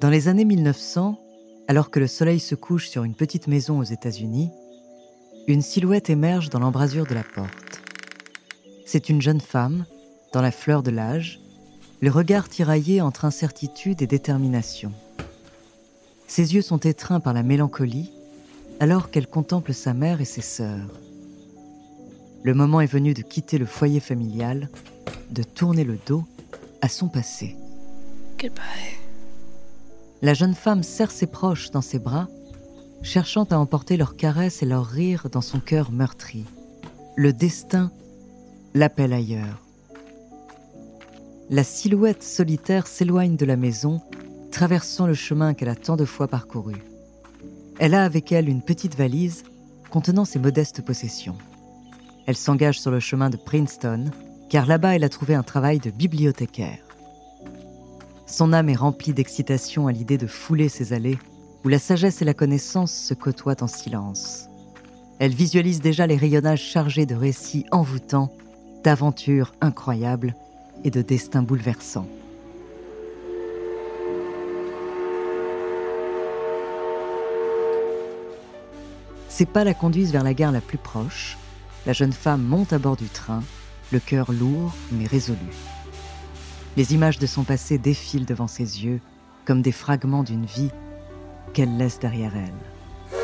Dans les années 1900, alors que le soleil se couche sur une petite maison aux États-Unis, une silhouette émerge dans l'embrasure de la porte. C'est une jeune femme, dans la fleur de l'âge, le regard tiraillé entre incertitude et détermination. Ses yeux sont étreints par la mélancolie alors qu'elle contemple sa mère et ses sœurs. Le moment est venu de quitter le foyer familial, de tourner le dos à son passé. La jeune femme serre ses proches dans ses bras, cherchant à emporter leurs caresses et leurs rires dans son cœur meurtri. Le destin l'appelle ailleurs. La silhouette solitaire s'éloigne de la maison, traversant le chemin qu'elle a tant de fois parcouru. Elle a avec elle une petite valise contenant ses modestes possessions. Elle s'engage sur le chemin de Princeton, car là-bas elle a trouvé un travail de bibliothécaire. Son âme est remplie d'excitation à l'idée de fouler ces allées où la sagesse et la connaissance se côtoient en silence. Elle visualise déjà les rayonnages chargés de récits envoûtants, d'aventures incroyables et de destins bouleversants. Ses pas la conduisent vers la gare la plus proche. La jeune femme monte à bord du train, le cœur lourd mais résolu. Les images de son passé défilent devant ses yeux comme des fragments d'une vie qu'elle laisse derrière elle.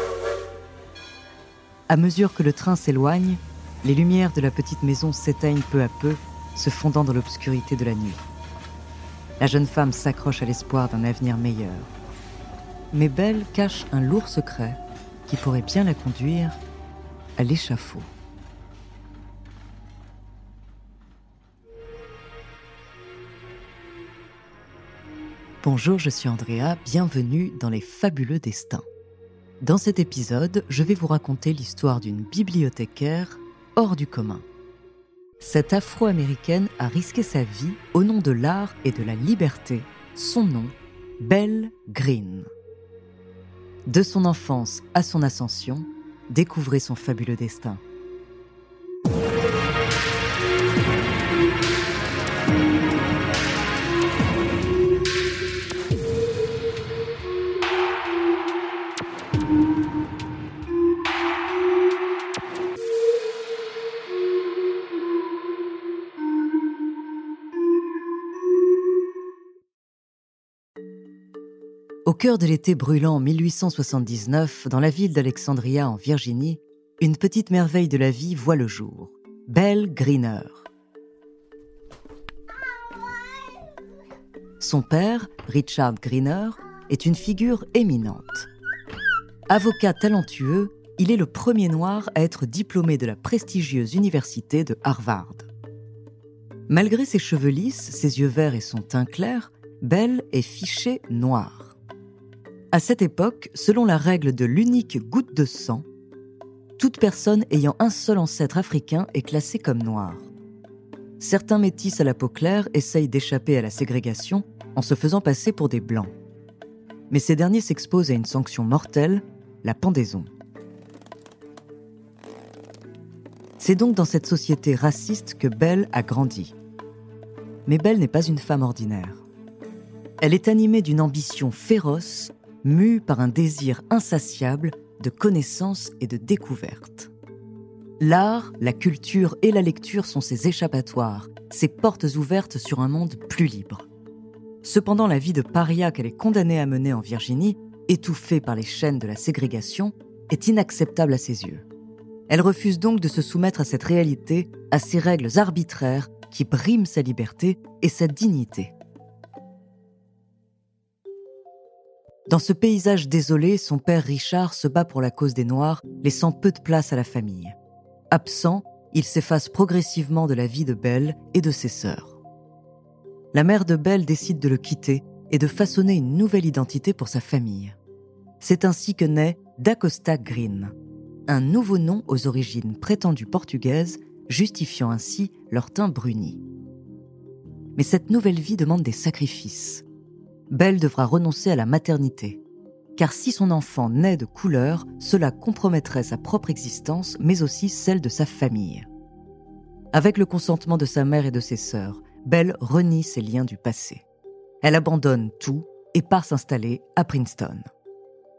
À mesure que le train s'éloigne, les lumières de la petite maison s'éteignent peu à peu, se fondant dans l'obscurité de la nuit. La jeune femme s'accroche à l'espoir d'un avenir meilleur. Mais Belle cache un lourd secret qui pourrait bien la conduire à l'échafaud. Bonjour, je suis Andrea, bienvenue dans les fabuleux destins. Dans cet épisode, je vais vous raconter l'histoire d'une bibliothécaire hors du commun. Cette afro-américaine a risqué sa vie au nom de l'art et de la liberté. Son nom, Belle Green. De son enfance à son ascension, découvrez son fabuleux destin. Au cœur de l'été brûlant en 1879, dans la ville d'Alexandria en Virginie, une petite merveille de la vie voit le jour. Belle Greener. Son père, Richard Greener, est une figure éminente. Avocat talentueux, il est le premier noir à être diplômé de la prestigieuse université de Harvard. Malgré ses cheveux lisses, ses yeux verts et son teint clair, Belle est fichée noire. À cette époque, selon la règle de l'unique goutte de sang, toute personne ayant un seul ancêtre africain est classée comme noire. Certains métis à la peau claire essayent d'échapper à la ségrégation en se faisant passer pour des blancs. Mais ces derniers s'exposent à une sanction mortelle, la pendaison. C'est donc dans cette société raciste que Belle a grandi. Mais Belle n'est pas une femme ordinaire. Elle est animée d'une ambition féroce mue par un désir insatiable de connaissance et de découverte. L'art, la culture et la lecture sont ses échappatoires, ses portes ouvertes sur un monde plus libre. Cependant, la vie de paria qu'elle est condamnée à mener en Virginie, étouffée par les chaînes de la ségrégation, est inacceptable à ses yeux. Elle refuse donc de se soumettre à cette réalité, à ces règles arbitraires qui briment sa liberté et sa dignité. Dans ce paysage désolé, son père Richard se bat pour la cause des Noirs, laissant peu de place à la famille. Absent, il s'efface progressivement de la vie de Belle et de ses sœurs. La mère de Belle décide de le quitter et de façonner une nouvelle identité pour sa famille. C'est ainsi que naît D'Acosta Green, un nouveau nom aux origines prétendues portugaises, justifiant ainsi leur teint bruni. Mais cette nouvelle vie demande des sacrifices. Belle devra renoncer à la maternité. Car si son enfant naît de couleur, cela compromettrait sa propre existence, mais aussi celle de sa famille. Avec le consentement de sa mère et de ses sœurs, Belle renie ses liens du passé. Elle abandonne tout, et part s'installer à Princeton.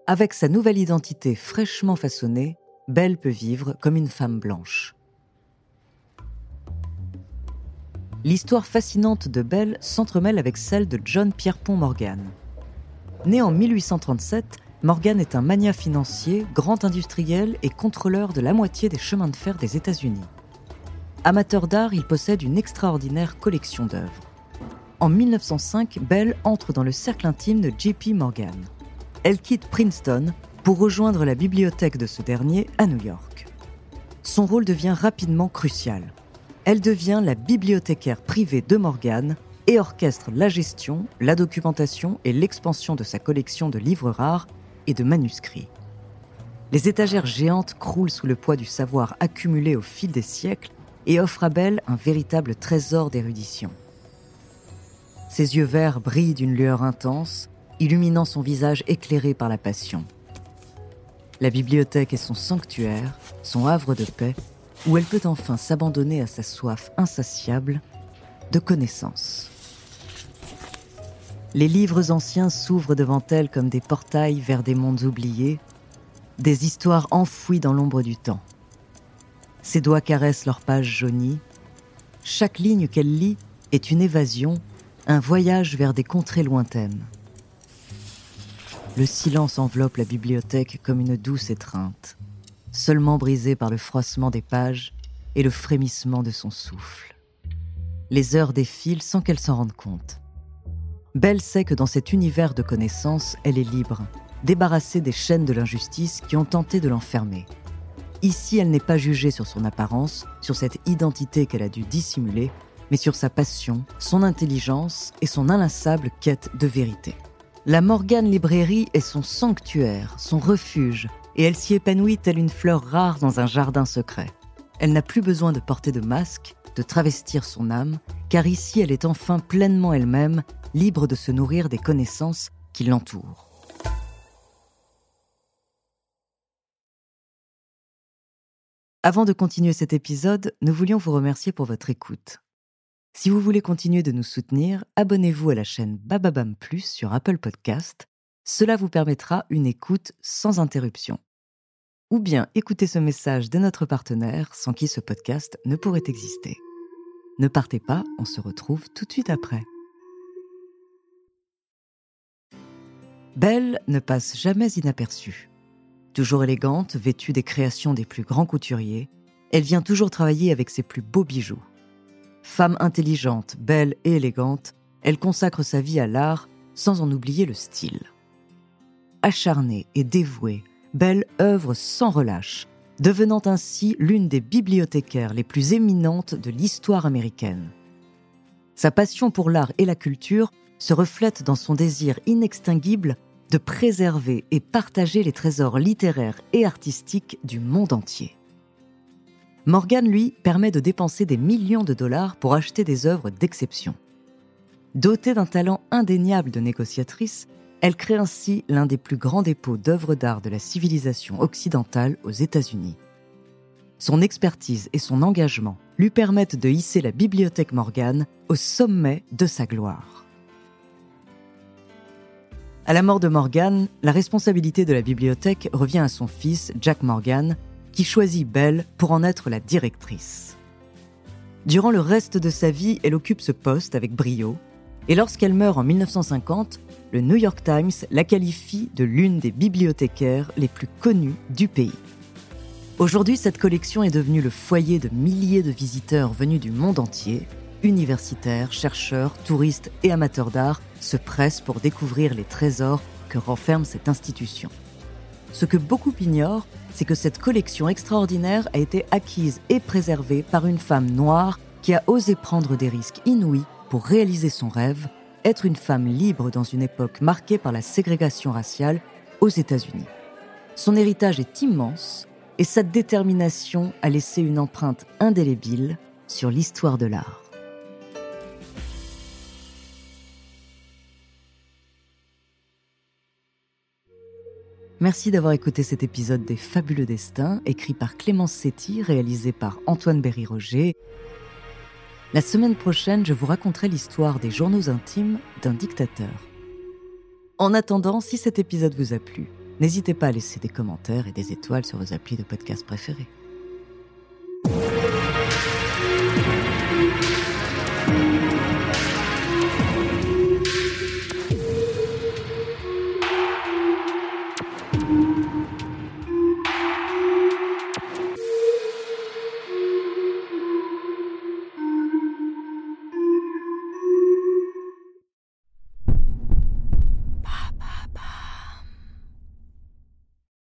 Avec sa nouvelle identité fraîchement façonnée, Belle peut vivre comme une femme blanche. L'histoire fascinante de Belle s'entremêle avec celle de John Pierpont Morgan. Né en 1837, Morgan est un magnat financier, grand industriel et contrôleur de la moitié des chemins de fer des États-Unis. Amateur d'art, il possède une extraordinaire collection d'œuvres. En 1905, Belle entre dans le cercle intime de JP Morgan. Elle quitte Princeton pour rejoindre la bibliothèque de ce dernier à New York. Son rôle devient rapidement crucial. Elle devient la bibliothécaire privée de Morgan et orchestre la gestion, la documentation et l'expansion de sa collection de livres rares et de manuscrits. Les étagères géantes croulent sous le poids du savoir accumulé au fil des siècles et offrent à Belle un véritable trésor d'érudition. Ses yeux verts brillent d'une lueur intense, illuminant son visage éclairé par la passion. La bibliothèque est son sanctuaire, son havre de paix, où elle peut enfin s'abandonner à sa soif insatiable de connaissances. Les livres anciens s'ouvrent devant elle comme des portails vers des mondes oubliés, des histoires enfouies dans l'ombre du temps. Ses doigts caressent leurs pages jaunies. Chaque ligne qu'elle lit est une évasion, un voyage vers des contrées lointaines. Le silence enveloppe la bibliothèque comme une douce étreinte, seulement brisée par le froissement des pages et le frémissement de son souffle. Les heures défilent sans qu'elle s'en rende compte. Belle sait que dans cet univers de connaissances, elle est libre, débarrassée des chaînes de l'injustice qui ont tenté de l'enfermer. Ici, elle n'est pas jugée sur son apparence, sur cette identité qu'elle a dû dissimuler, mais sur sa passion, son intelligence et son inlassable quête de vérité. La Morgane Librairie est son sanctuaire, son refuge, et elle s'y épanouit telle une fleur rare dans un jardin secret. Elle n'a plus besoin de porter de masque, de travestir son âme, car ici elle est enfin pleinement elle-même, libre de se nourrir des connaissances qui l'entourent. Avant de continuer cet épisode, nous voulions vous remercier pour votre écoute. Si vous voulez continuer de nous soutenir, abonnez-vous à la chaîne Bababam Plus sur Apple Podcast. Cela vous permettra une écoute sans interruption. Ou bien écoutez ce message de notre partenaire sans qui ce podcast ne pourrait exister. Ne partez pas, on se retrouve tout de suite après. Belle ne passe jamais inaperçue. Toujours élégante, vêtue des créations des plus grands couturiers, elle vient toujours travailler avec ses plus beaux bijoux. Femme intelligente, belle et élégante, elle consacre sa vie à l'art sans en oublier le style. Acharnée et dévouée, Belle œuvre sans relâche, devenant ainsi l'une des bibliothécaires les plus éminentes de l'histoire américaine. Sa passion pour l'art et la culture se reflète dans son désir inextinguible de préserver et partager les trésors littéraires et artistiques du monde entier. Morgan, lui, permet de dépenser des millions de dollars pour acheter des œuvres d'exception. Dotée d'un talent indéniable de négociatrice, elle crée ainsi l'un des plus grands dépôts d'œuvres d'art de la civilisation occidentale aux États-Unis. Son expertise et son engagement lui permettent de hisser la Bibliothèque Morgan au sommet de sa gloire. À la mort de Morgan, la responsabilité de la bibliothèque revient à son fils, Jack Morgan, qui choisit Belle pour en être la directrice. Durant le reste de sa vie, elle occupe ce poste avec brio, et lorsqu'elle meurt en 1950, le New York Times la qualifie de l'une des bibliothécaires les plus connues du pays. Aujourd'hui, cette collection est devenue le foyer de milliers de visiteurs venus du monde entier, universitaires, chercheurs, touristes et amateurs d'art se pressent pour découvrir les trésors que renferme cette institution. Ce que beaucoup ignorent, c'est que cette collection extraordinaire a été acquise et préservée par une femme noire qui a osé prendre des risques inouïs pour réaliser son rêve, être une femme libre dans une époque marquée par la ségrégation raciale aux États-Unis. Son héritage est immense et sa détermination a laissé une empreinte indélébile sur l'histoire de l'art. Merci d'avoir écouté cet épisode des Fabuleux Destins, écrit par Clémence Setti, réalisé par Antoine Berry-Roger. La semaine prochaine, je vous raconterai l'histoire des journaux intimes d'un dictateur. En attendant, si cet épisode vous a plu, n'hésitez pas à laisser des commentaires et des étoiles sur vos applis de podcast préférés.